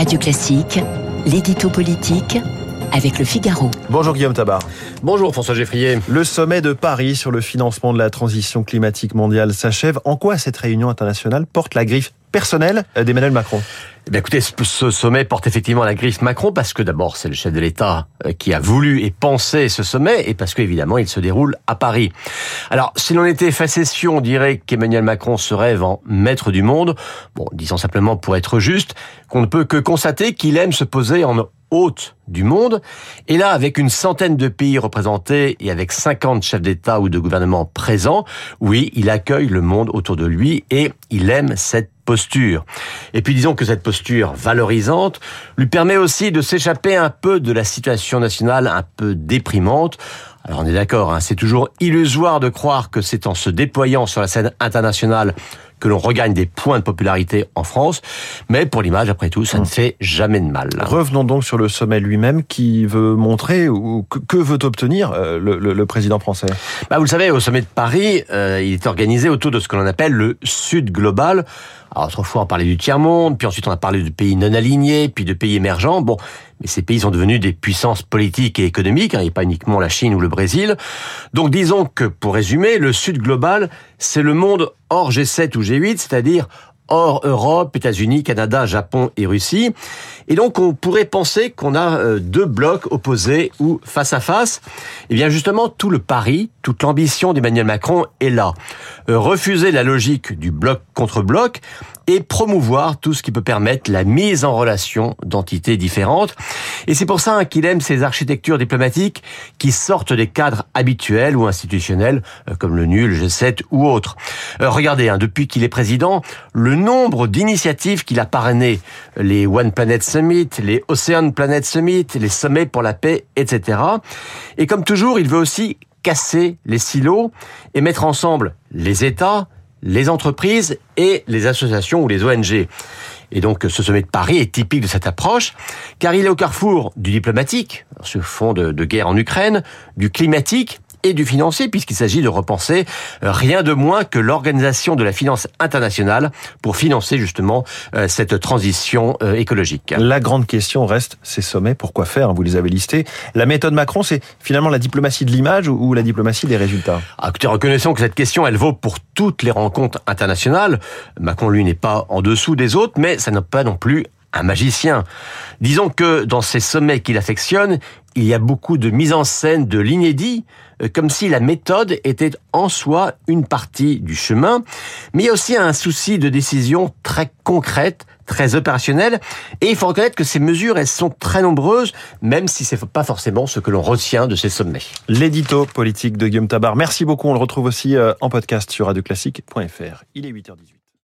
Radio Classique, l'édito politique avec le Figaro. Bonjour Guillaume Tabar. Bonjour François Geffrier. Le sommet de Paris sur le financement de la transition climatique mondiale s'achève. En quoi cette réunion internationale porte la griffe personnelle d'Emmanuel Macron eh écoutez, ce sommet porte effectivement la griffe Macron parce que d'abord c'est le chef de l'État euh, qui a voulu et pensé ce sommet et parce qu'évidemment il se déroule à Paris. Alors si l'on était facétieux, on dirait qu'Emmanuel Macron se rêve en maître du monde. Bon, disons simplement pour être juste, qu'on ne peut que constater qu'il aime se poser en hôte du monde. Et là, avec une centaine de pays représentés et avec 50 chefs d'État ou de gouvernement présents, oui, il accueille le monde autour de lui et il aime cette Et puis disons que cette posture valorisante lui permet aussi de s'échapper un peu de la situation nationale un peu déprimante. Alors on est d'accord, hein, c'est toujours illusoire de croire que c'est en se déployant sur la scène internationale que l'on regagne des points de popularité en France. Mais pour l'image, après tout, ça ne mmh. fait jamais de mal. Revenons donc sur le sommet lui-même qui veut montrer ou que, veut obtenir euh, le, président français. Bah, vous le savez, au sommet de Paris, euh, il est organisé autour de ce que l'on appelle le Sud global. Alors autrefois on parlait du tiers-monde, puis ensuite on a parlé de pays non alignés, puis de pays émergents. Bon, mais ces pays sont devenus des puissances politiques et économiques, hein, et pas uniquement la Chine ou le Brésil. Donc disons que pour résumer, le Sud global, c'est le monde hors G7 ou G8, c'est-à-dire hors Europe, États-Unis, Canada, Japon et Russie. Et donc on pourrait penser qu'on a euh, deux blocs opposés ou face à face. Eh bien justement, tout le pari, toute l'ambition d'Emmanuel Macron est là. Euh, refuser la logique du bloc contre bloc et promouvoir tout ce qui peut permettre la mise en relation d'entités différentes. Et c'est pour ça qu'il aime ces architectures diplomatiques qui sortent des cadres habituels ou institutionnels, euh, comme le NUL, le G7 ou autres. Euh, regardez, hein, depuis qu'il est président, le nombre d'initiatives qu'il a parrainées, les One Planet Summit, les Ocean Planet Summit, les sommets pour la paix, etc. Et comme toujours, il veut aussi casser les silos et mettre ensemble les États, les entreprises et les associations ou les ONG. Et donc ce sommet de Paris est typique de cette approche, car il est au carrefour du diplomatique, sur fond de, de guerre en Ukraine, du climatique et du financier, puisqu'il s'agit de repenser euh, rien de moins que l'organisation de la finance internationale pour financer justement euh, cette transition euh, écologique. La grande question reste ces sommets, pourquoi faire Vous les avez listés. La méthode Macron, c'est finalement la diplomatie de l'image ou la diplomatie des résultats? Ah, Écoutez, reconnaissons que cette question, elle vaut pour toutes les rencontres internationales. Macron, lui, n'est pas en dessous des autres, mais ça n'a pas non plus un magicien. Disons que dans ces sommets qu'il affectionne, il y a beaucoup de mise en scène de l'inédit, euh, comme si la méthode était en soi une partie du chemin, mais il y a aussi un souci de décision très concrète, très opérationnelle, et il faut reconnaître que ces mesures, elles sont très nombreuses, même si c'est pas forcément ce que l'on retient de ces sommets. L'édito politique de Guillaume Tabar. Merci beaucoup, on le retrouve aussi euh, en podcast sur radioclassique.fr. Il est 8h18.